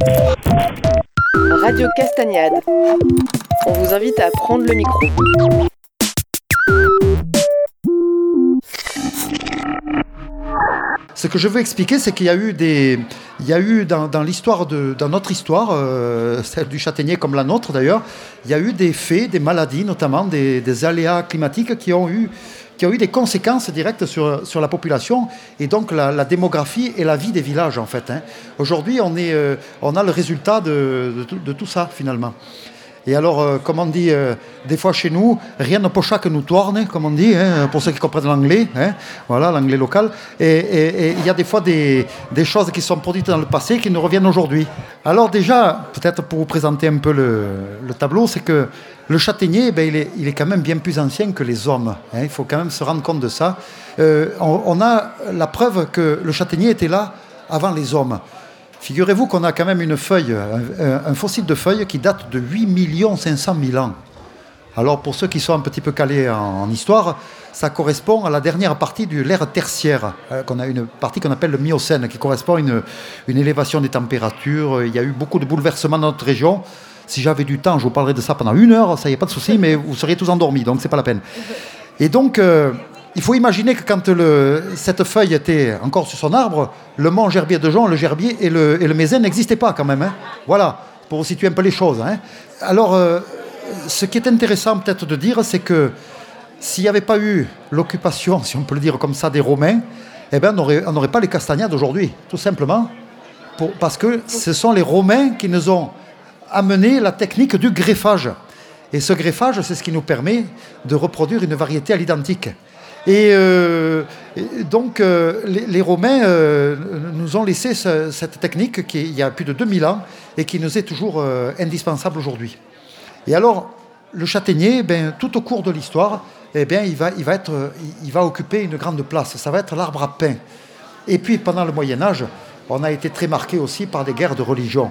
Radio Castagnade. On vous invite à prendre le micro. Ce que je veux expliquer, c'est qu'il y a eu des, il y a eu dans, l'histoire de, dans notre histoire, euh, celle du châtaignier comme la nôtre d'ailleurs, il y a eu des faits, des maladies, notamment des, aléas climatiques qui ont eu qui ont eu des conséquences directes sur, sur la population et donc la, démographie et la vie des villages en fait. Hein. Aujourd'hui, on, est, euh, on a le résultat de, de tout ça finalement. Et alors, euh, comme on dit euh, des fois chez nous, rien ne pocha que nous tourne, comme on dit, hein, pour ceux qui comprennent l'anglais, hein, voilà, l'anglais local. Et il y a des fois des, choses qui sont produites dans le passé qui nous reviennent aujourd'hui. Alors déjà, peut-être pour vous présenter un peu le, tableau, c'est que le châtaignier, ben, il, est, quand même bien plus ancien que les hommes. Hein, il faut quand même se rendre compte de ça. Euh, on, a la preuve que le châtaignier était là avant les hommes. Figurez-vous qu'on a quand même une feuille, un, fossile de feuille qui date de 8 500 000 ans. Alors pour ceux qui sont un petit peu calés en, histoire, ça correspond à la dernière partie de l'ère tertiaire, euh, qu'on a une partie qu'on appelle le Miocène, qui correspond à une, élévation des températures. Il y a eu beaucoup de bouleversements dans notre région. Si j'avais du temps, je vous parlerais de ça pendant une heure, ça y est pas de souci, mais vous seriez tous endormis, donc c'est pas la peine. Et donc, euh, il faut imaginer que quand cette feuille était encore sur son arbre, le mont Gerbier de Jean, le Gerbier et le, et n'existaient pas quand même. Hein. Voilà, pour situer un peu les choses. Hein. Alors, euh, ce qui est intéressant peut-être de dire, c'est que s'il n'y avait pas eu l'occupation, si on peut le dire comme ça, des Romains, eh ben, on n'aurait pas les castagnades aujourd'hui, tout simplement, parce que ce sont les Romains qui nous ont amené la technique du greffage. Et ce greffage, c'est ce qui nous permet de reproduire une variété à l'identique. Euh, et, donc, euh, les, Romains euh, nous ont laissé cette technique qui, il y a plus de 2000 ans et qui nous est toujours indispensable aujourd'hui. Et alors, le châtaignier, ben, tout au cours de l'histoire, eh bien, il, va, il va occuper une grande place. Ça va être l'arbre à pain. Et puis, pendant le Moyen Âge, on a été très marqué aussi par des guerres de religion.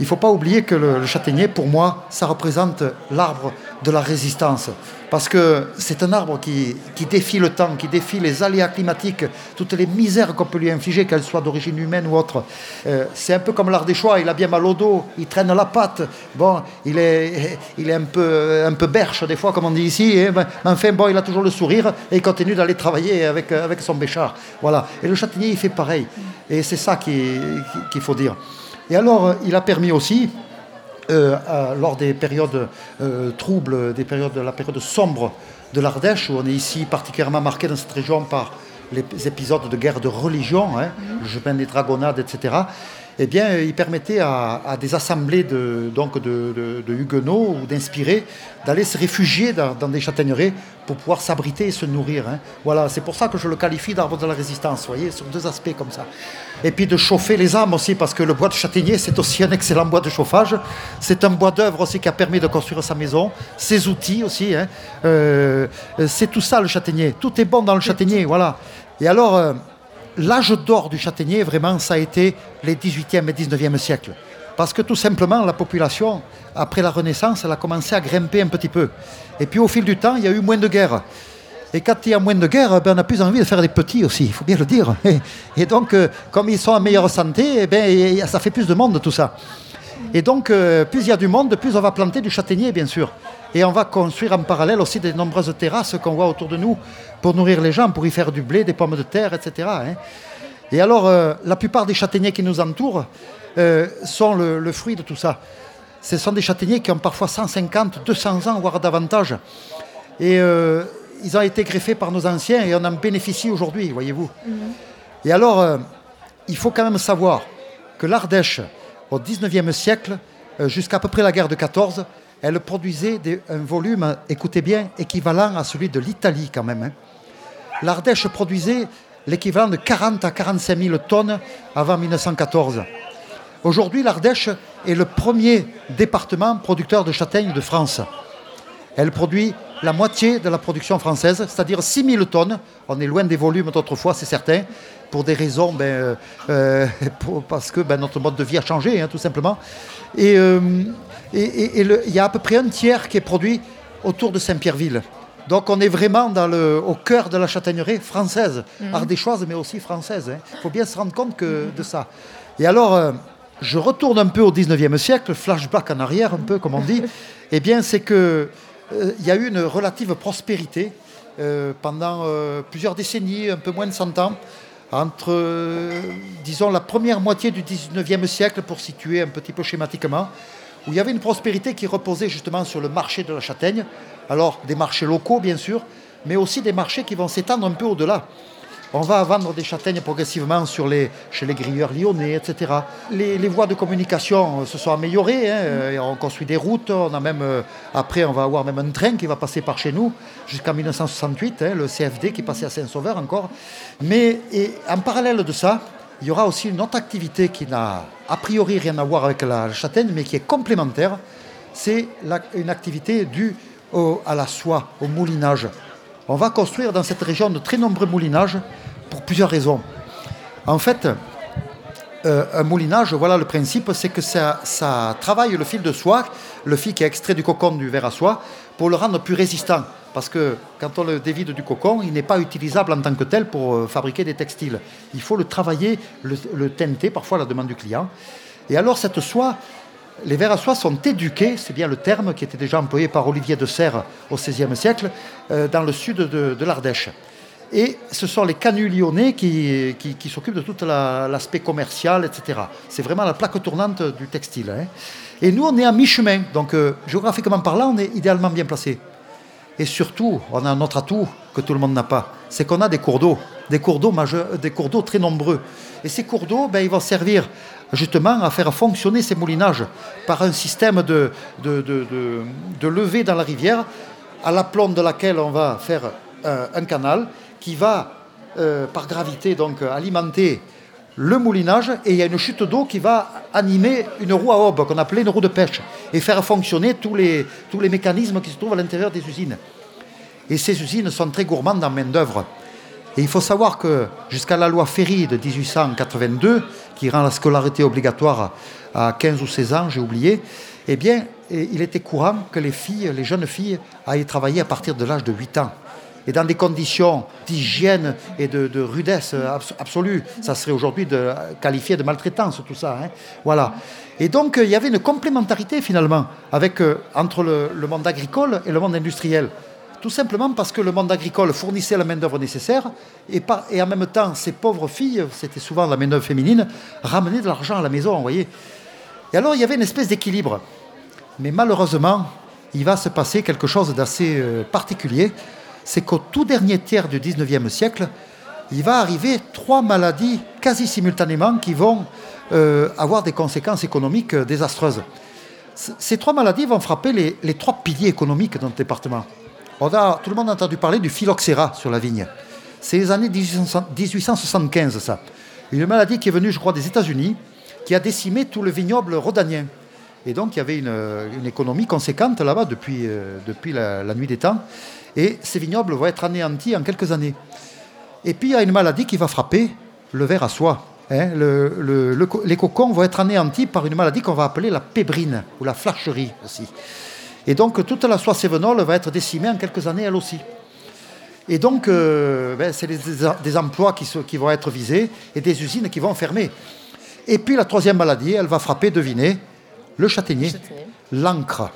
Il ne faut pas oublier que le, châtaignier, pour moi, ça représente l'arbre de la résistance. Parce que c'est un arbre qui, défie le temps, qui défie les aléas climatiques, toutes les misères qu'on peut lui infliger, qu'elles soient d'origine humaine ou autre. Euh, c'est un peu comme l'ardéchois, il a bien mal au dos, il traîne la patte. Bon, il est, il est un, peu, un peu berche des fois, comme on dit ici. Mais enfin, bon, il a toujours le sourire et il continue d'aller travailler avec, avec son béchard. Voilà. Et le châtaignier, il fait pareil. Et c'est ça qu'il faut dire. Et alors, euh, il a permis aussi, euh, lors des périodes euh, troubles, des périodes, la période sombre de l'Ardèche, où on est ici particulièrement marqué dans cette région par les épisodes de guerre de religion, hein, le chemin des dragonnades, etc., eh bien, il permettait à, des assemblées de, donc de, huguenots ou d'inspirés d'aller se réfugier dans, des châtaigneraies pour pouvoir s'abriter et se nourrir. Hein. Voilà, c'est pour ça que je le qualifie d'arbre de la résistance, vous voyez, sur deux aspects comme ça. Et puis de chauffer les âmes aussi, parce que le bois de châtaignier, c'est aussi un excellent bois de chauffage. C'est un bois d'œuvre aussi qui a permis de construire sa maison, ses outils aussi. Hein. Euh, c'est tout ça le châtaignier. Tout est bon dans le châtaignier, voilà. Et alors... Euh, l'âge d'or du châtaignier, vraiment, ça a été les 18e et 19e siècles. Parce que tout simplement, la population, après la Renaissance, elle a commencé à grimper un petit peu. Et puis au fil du temps, il y a eu moins de guerres. Et quand il y a moins de guerres, ben, on a plus envie de faire des petits aussi, il faut bien le dire. Et, donc, euh, comme ils sont en meilleure santé, eh ben, ça fait plus de monde tout ça. Et donc, euh, plus il y a du monde, plus on va planter du châtaignier, bien sûr. Et on va construire en parallèle aussi des nombreuses terrasses qu'on voit autour de nous pour nourrir les gens, pour y faire du blé, des pommes de terre, etc. Hein. Et alors, euh, la plupart des châtaigniers qui nous entourent euh, sont le, fruit de tout ça. Ce sont des châtaigniers qui ont parfois 150, 200 ans, voire davantage. Et ils ont été greffés par nos anciens et on en bénéficie aujourd'hui, voyez-vous. Mhm. Et alors, il faut quand même savoir que l'Ardèche, au XIXe siècle, euh, jusqu'à peu près la guerre de 14, elle produisait un volume, écoutez bien, équivalent à celui de l'Italie quand même. Hein. L'Ardèche produisait l'équivalent de 40 à 45 000 tonnes avant 1914. Aujourd'hui, l'Ardèche est le premier département producteur de châtaignes de France. Elle produit la moitié de la production française, c'est-à-dire 6 000 tonnes. On est loin des volumes d'autrefois, c'est certain pour des raisons, ben, euh, euh, parce que ben, notre mode de vie a changé, hein, tout simplement. Euh, il y a à peu près un tiers qui est produit autour de Saint-Pierreville. Donc on est vraiment dans le, au cœur de la châtaignerie française, mmh. ardéchoise, mais aussi française. Il hein. faut bien se rendre compte que, de ça. Et alors, je retourne un peu au 19e siècle, flashback en arrière un peu, comme on dit, eh bien, c'est qu'il il y a eu une relative prospérité pendant plusieurs décennies, un peu moins de 100 ans, entre, disons, la première moitié du 19e siècle, pour situer un petit peu schématiquement, où il y avait une prospérité qui reposait justement sur le marché de la châtaigne, alors des marchés locaux bien sûr, mais aussi des marchés qui vont s'étendre un peu au-delà. On va vendre des châtaignes progressivement sur les, chez les grilleurs lyonnais, etc. Les, voies de communication euh, se sont améliorées. Hein, euh, on construit des routes. On a même, euh, après, on va avoir même un train qui va passer par chez nous jusqu'en 1968, hein, le CFD qui passait à Saint-Sauveur encore. Mais en parallèle de ça, il y aura aussi une autre activité qui n'a a priori rien à voir avec la châtaigne, mais qui est complémentaire. C'est une activité due à la soie, au moulinage. On va construire dans cette région de très nombreux moulinages pour plusieurs raisons. En fait, euh, un moulinage, voilà le principe, c'est que ça, ça, travaille le fil de soie, le fil qui est extrait du cocon du verre à soie, pour le rendre plus résistant. Parce que quand on le dévide du cocon, il n'est pas utilisable en tant que tel pour euh, fabriquer des textiles. Il faut le travailler, le, le teinter, parfois à la demande du client. Et alors cette soie, les vers à soie sont éduqués, c'est bien le terme qui était déjà employé par Olivier de Serres au XVIe siècle, euh, dans le sud de, l'Ardèche. Et ce sont les canuts lyonnais qui, s'occupent de tout l'aspect commercial, etc. C'est vraiment la plaque tournante du textile. Hein. Et nous, on est à mi-chemin. Donc, euh, géographiquement parlant, on est idéalement bien placé. Et surtout, on a un autre atout que tout le monde n'a pas, c'est qu'on a des cours d'eau, des cours d'eau majeurs, des cours d'eau très nombreux. Et ces cours d'eau, ben, vont servir justement à faire fonctionner ces moulinages par un système de, de, levée dans la rivière, à l'aplomb de laquelle on va faire euh, un canal qui va, euh, par gravité, donc alimenter le moulinage et il y a une chute d'eau qui va animer une roue à aube qu'on appelait une roue de pêche et faire fonctionner tous les, mécanismes qui se trouvent à l'intérieur des usines. Et ces usines sont très gourmandes en main-d'œuvre. Et il faut savoir que jusqu'à la loi Ferry de 1882, qui rend la scolarité obligatoire à 15 ou 16 ans, j'ai oublié, eh bien, il était courant que les filles, les jeunes filles, aillent travailler à partir de l'âge de 8 ans et dans des conditions d'hygiène et de, rudesse absolue. Ça serait aujourd'hui qualifié de maltraitance, tout ça. Hein. Voilà. Et donc, il y avait une complémentarité finalement euh, entre le, monde agricole et le monde industriel. Tout simplement parce que le monde agricole fournissait la main-d'œuvre nécessaire et, et en même temps, ces pauvres filles, c'était souvent la main-d'œuvre féminine, ramenaient de l'argent à la maison, vous voyez. Et alors, il y avait une espèce d'équilibre. Mais malheureusement, il va se passer quelque chose d'assez euh, particulier c'est qu'au tout dernier tiers du 19e siècle, il va arriver trois maladies quasi simultanément qui vont euh, avoir des conséquences économiques euh, désastreuses. ces trois maladies vont frapper les, trois piliers économiques dans le département. Tout le monde a entendu parler du phylloxéra sur la vigne. C'est les années 1875, ça. Une maladie qui est venue, je crois, des États-Unis, qui a décimé tout le vignoble rhodanien. Et donc, il y avait une, économie conséquente là-bas depuis, euh, depuis la, nuit des temps. Et ces vignobles vont être anéantis en quelques années. Et puis il y a une maladie qui va frapper le verre à soie. Hein. les cocons vont être anéantis par une maladie qu'on va appeler la pébrine ou la flacherie aussi. Et donc toute la soie sévenole va être décimée en quelques années elle aussi. Et donc euh, ben, c'est des, emplois qui, qui, vont être visés et des usines qui vont fermer. Et puis la troisième maladie, elle va frapper, devinez, le châtaignier, l'encre.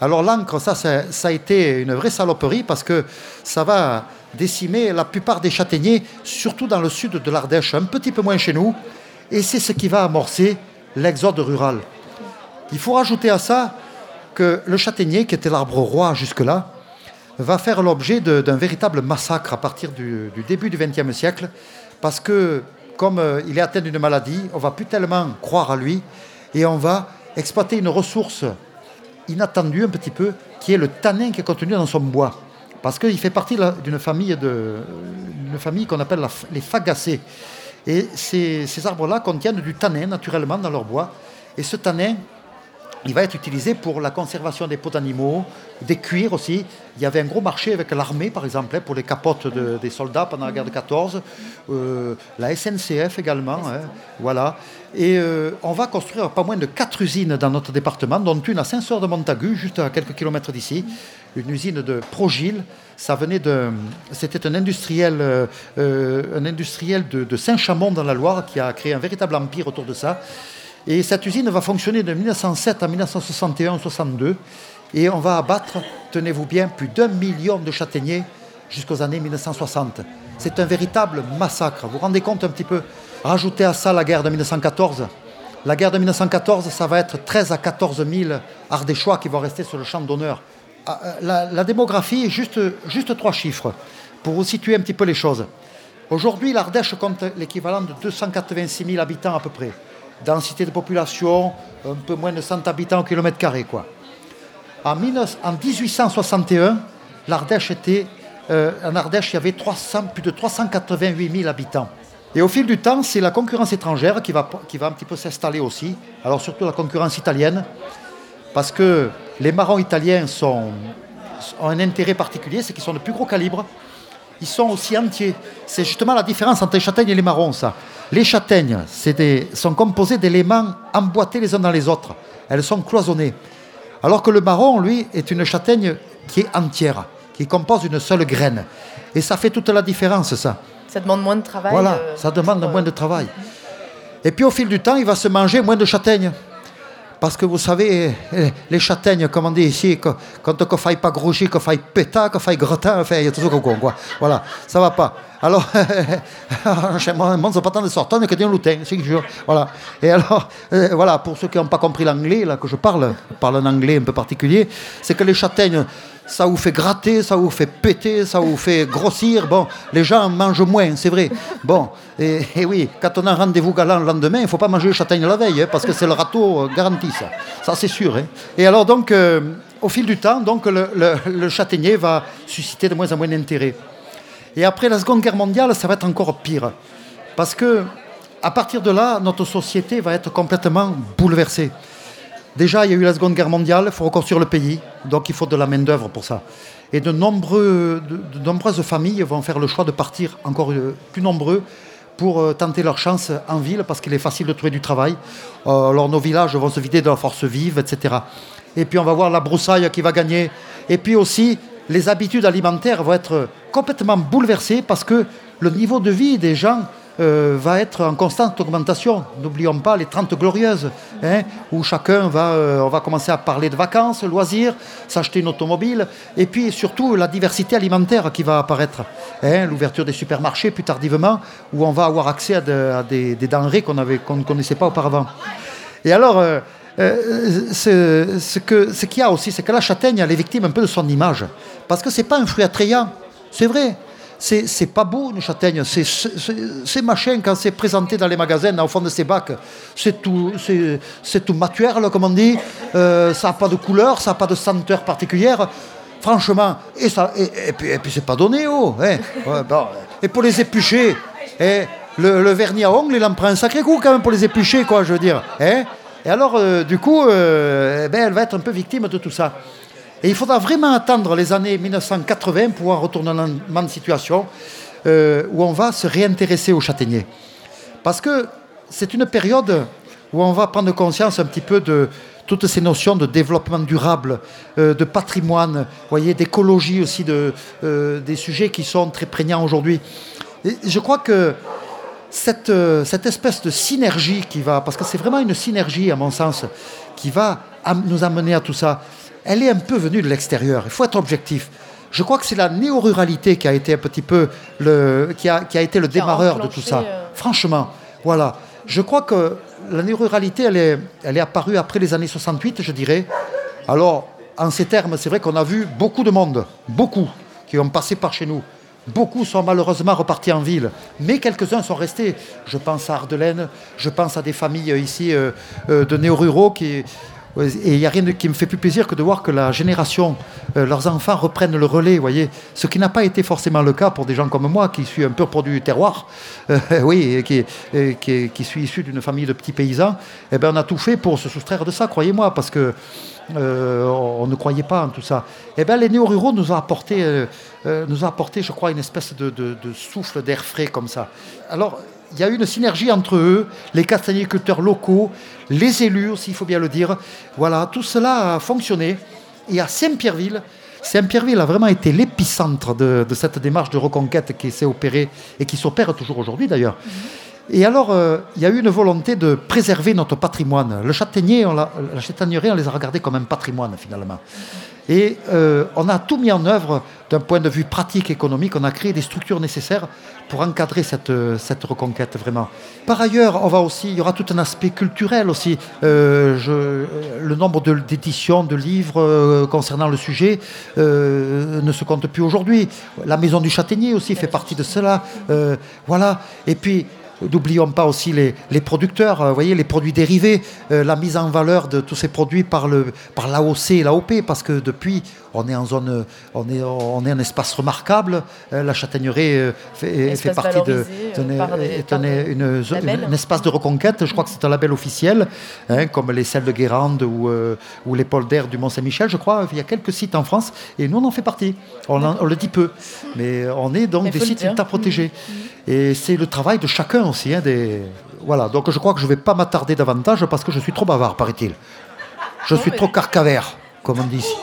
Alors l'encre, ça, ça, a été une vraie saloperie parce que ça va décimer la plupart des châtaigniers, surtout dans le sud de l'Ardèche, un petit peu moins chez nous, et c'est ce qui va amorcer l'exode rural. Il faut rajouter à ça que le châtaignier, qui était l'arbre roi jusque-là, va faire l'objet d'un véritable massacre à partir du, début du XXe siècle, parce que comme euh, il est atteint d'une maladie, on va plus tellement croire à lui, et on va exploiter une ressource inattendu un petit peu, qui est le tanin qui est contenu dans son bois. Parce qu'il fait partie d'une famille, famille qu'on appelle les fagacées. Et ces, ces arbres-là contiennent du tanin naturellement dans leur bois. Et ce tanin, il va être utilisé pour la conservation des peaux d'animaux, des cuirs aussi. Il y avait un gros marché avec l'armée, par exemple, hein, pour les capotes des soldats pendant la guerre de 14. Euh, la SNCF également. Hein, voilà. Et euh, on va construire pas moins de quatre usines dans notre département, dont une à Saint-Seur-de-Montagu, juste à quelques kilomètres d'ici. Une usine de Progil. Ça venait de. C'était un industriel, euh, de Saint-Chamond dans la Loire qui a créé un véritable empire autour de ça. Et cette usine va fonctionner de 1907 à 1961-62. Et on va abattre, tenez-vous bien, plus d'un million de châtaigniers jusqu'aux années 1960. C'est un véritable massacre. Vous vous rendez compte un petit peu? Rajoutez à ça la guerre de 1914. La guerre de 1914, ça va être 13 à 14 000 Ardéchois qui vont rester sur le champ d'honneur. Ah, euh, la, démographie, juste, juste trois chiffres pour vous situer un petit peu les choses. Aujourd'hui, l'Ardèche compte l'équivalent de 286 000 habitants à peu près. Densité de population, un peu moins de 100 habitants au kilomètre carré. Quoi. En, 1861, l'Ardèche était, euh, en Ardèche, il y avait 300, plus de 388 000 habitants. Et au fil du temps, c'est la concurrence étrangère qui va, qui va un petit peu s'installer aussi. Alors surtout la concurrence italienne, parce que les marrons italiens sont, ont un intérêt particulier, c'est qu'ils sont de plus gros calibre. Ils sont aussi entiers. C'est justement la différence entre les châtaignes et les marrons, ça. Les châtaignes des, sont composées d'éléments emboîtés les uns dans les autres. Elles sont cloisonnées. Alors que le marron, lui, est une châtaigne qui est entière, qui compose une seule graine. Et ça fait toute la différence, ça. Ça demande moins de travail. Voilà, euh, ça demande moins de travail. Et puis au fil du temps, il va se manger moins de châtaignes. Parce que vous savez, eh, les châtaignes, comme on dit ici, quand on ne faille pas groger, qu'on faille péta, qu'on faille gratin, il y a toujours quoi. Voilà, ça va pas. Alors, chez moi, ne sont pas tant de sortes, que d'un loutin, c'est que Voilà. Et alors, euh, voilà, pour ceux qui n'ont pas compris l'anglais, là, que je parle, je parle un anglais un peu particulier, c'est que les châtaignes, ça vous fait gratter, ça vous fait péter, ça vous fait grossir. Bon, les gens mangent moins, c'est vrai. Bon, et, oui, quand on a un rendez-vous galant le lendemain, il ne faut pas manger le châtaigne la veille, hein, parce que c'est le râteau euh, garanti, ça. Ça, c'est sûr. Hein. Et alors, donc, euh, au fil du temps, donc, le, le, châtaignier va susciter de moins en moins d'intérêt. Et après la Seconde Guerre mondiale, ça va être encore pire. Parce que, à partir de là, notre société va être complètement bouleversée. Déjà, il y a eu la Seconde Guerre mondiale, il faut reconstruire le pays, donc il faut de la main-d'œuvre pour ça. Et de, nombreuses familles vont faire le choix de partir encore euh, plus nombreux pour euh, tenter leur chance en ville, parce qu'il est facile de trouver du travail. Euh, alors nos villages vont se vider de la force vive, etc. Et puis on va voir la broussaille qui va gagner. Et puis aussi, les habitudes alimentaires vont être complètement bouleversées parce que le niveau de vie des gens euh, va être en constante augmentation. N'oublions pas les 30 glorieuses, hein, où chacun va, euh, on va commencer à parler de vacances, loisirs, s'acheter une automobile, et puis surtout la diversité alimentaire qui va apparaître. Hein, l'ouverture des supermarchés plus tardivement, où on va avoir accès à, des, denrées qu'on ne connaissait pas auparavant. Et alors, euh, ce, qu'il y a aussi, c'est que la châtaigne, elle est victime un peu de son image. Parce que ce n'est pas un fruit attrayant. C'est vrai c'est pas beau une châtaigne. C'est machin quand c'est présenté dans les magasins, au fond de ces bacs. C'est tout, c'est tout comme on dit. Euh, ça n'a pas de couleur, ça n'a pas de senteur particulière. Franchement, et, ça, et, puis, et puis c'est pas donné, oh. Hein. Et pour les éplucher, hein, le, vernis à ongles, il en prend un sacré coup quand même pour les éplucher, quoi, je veux dire. Hein. Et alors, euh, du coup, euh, eh ben, elle va être un peu victime de tout ça. Et il faudra vraiment attendre les années 1980 pour retourner dans une situation euh, où on va se réintéresser aux châtaigniers. Parce que c'est une période où on va prendre conscience un petit peu de toutes ces notions de développement durable, euh, de patrimoine, voyez, d'écologie aussi, de, euh, des sujets qui sont très prégnants aujourd'hui. Je crois que cette, cette espèce de synergie qui va, parce que c'est vraiment une synergie à mon sens, qui va nous amener à tout ça, elle est un peu venue de l'extérieur. Il faut être objectif. Je crois que c'est la néo-ruralité qui a été un petit peu le, qui a, qui a été le démarreur de tout ça. Euh, Franchement, voilà. Je crois que la néo-ruralité, elle est, elle est apparue après les années 68, je dirais. Alors, en ces termes, c'est vrai qu'on a vu beaucoup de monde, beaucoup, qui ont passé par chez nous. Beaucoup sont malheureusement repartis en ville, mais quelques-uns sont restés. Je pense à Ardelaine, je pense à des familles ici euh, euh, de néo-ruraux qui, et il n'y a rien qui me fait plus plaisir que de voir que la génération, euh, leurs enfants reprennent le relais, voyez. Ce qui n'a pas été forcément le cas pour des gens comme moi, qui suis un peu produit du terroir, euh, oui, et qui, suis issu d'une famille de petits paysans. Eh ben, on a tout fait pour se soustraire de ça, croyez-moi, parce que euh, on ne croyait pas en tout ça. Eh bien, les néo-ruraux nous ont apporté, nous ont apporté, je crois, une espèce de, de souffle d'air frais comme ça. Alors, il y a eu une synergie entre eux, les castagniculteurs locaux, les élus aussi, il faut bien le dire. Voilà, tout cela a fonctionné. Et à Saint-Pierreville, Saint-Pierreville a vraiment été l'épicentre de, cette démarche de reconquête qui s'est opérée et qui s'opère toujours aujourd'hui d'ailleurs. Et alors, euh, il y a eu une volonté de préserver notre patrimoine. Le châtaignier, la châtaignerie, on les a regardés comme un patrimoine finalement. Et euh, on a tout mis en œuvre d'un point de vue pratique, économique. On a créé des structures nécessaires pour encadrer cette, cette reconquête, vraiment. Par ailleurs, on va aussi, il y aura tout un aspect culturel aussi. Euh, le nombre d'éditions, de, livres euh, concernant le sujet ne se compte plus aujourd'hui. La Maison du Châtaignier aussi fait partie de cela. voilà. Et puis, N'oublions pas aussi les, producteurs, vous voyez, les produits dérivés, la mise en valeur de tous ces produits par, le, par l'AOC et l'AOP, parce que depuis, on est en zone, on est, on est un espace remarquable. Euh, la châtaignerie euh, fait, fait partie de, euh, est un, espace de reconquête. Je crois que c'est un label officiel, hein, comme les selles de Guérande ou, ou les polders du Mont-Saint-Michel, je crois. Il y a quelques sites en France et nous on en fait partie. On, le dit peu, mais on est donc des sites à protéger. Mmh. Et c'est le travail de chacun aussi. Hein, des... Voilà, donc je crois que je ne vais pas m'attarder davantage parce que je suis trop bavard, paraît-il. Je suis trop carcavère, comme on dit ici.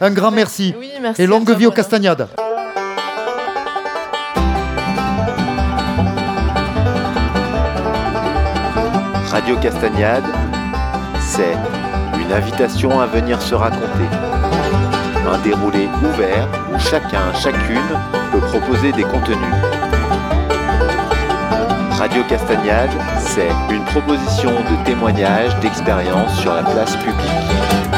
Un grand merci. Et longue vie aux castagnades. Radio Castagnade, c'est une invitation à venir se raconter. Un déroulé ouvert où chacun, chacune peut proposer des contenus. Radio Castagnade, c'est une proposition de témoignage d'expérience sur la place publique.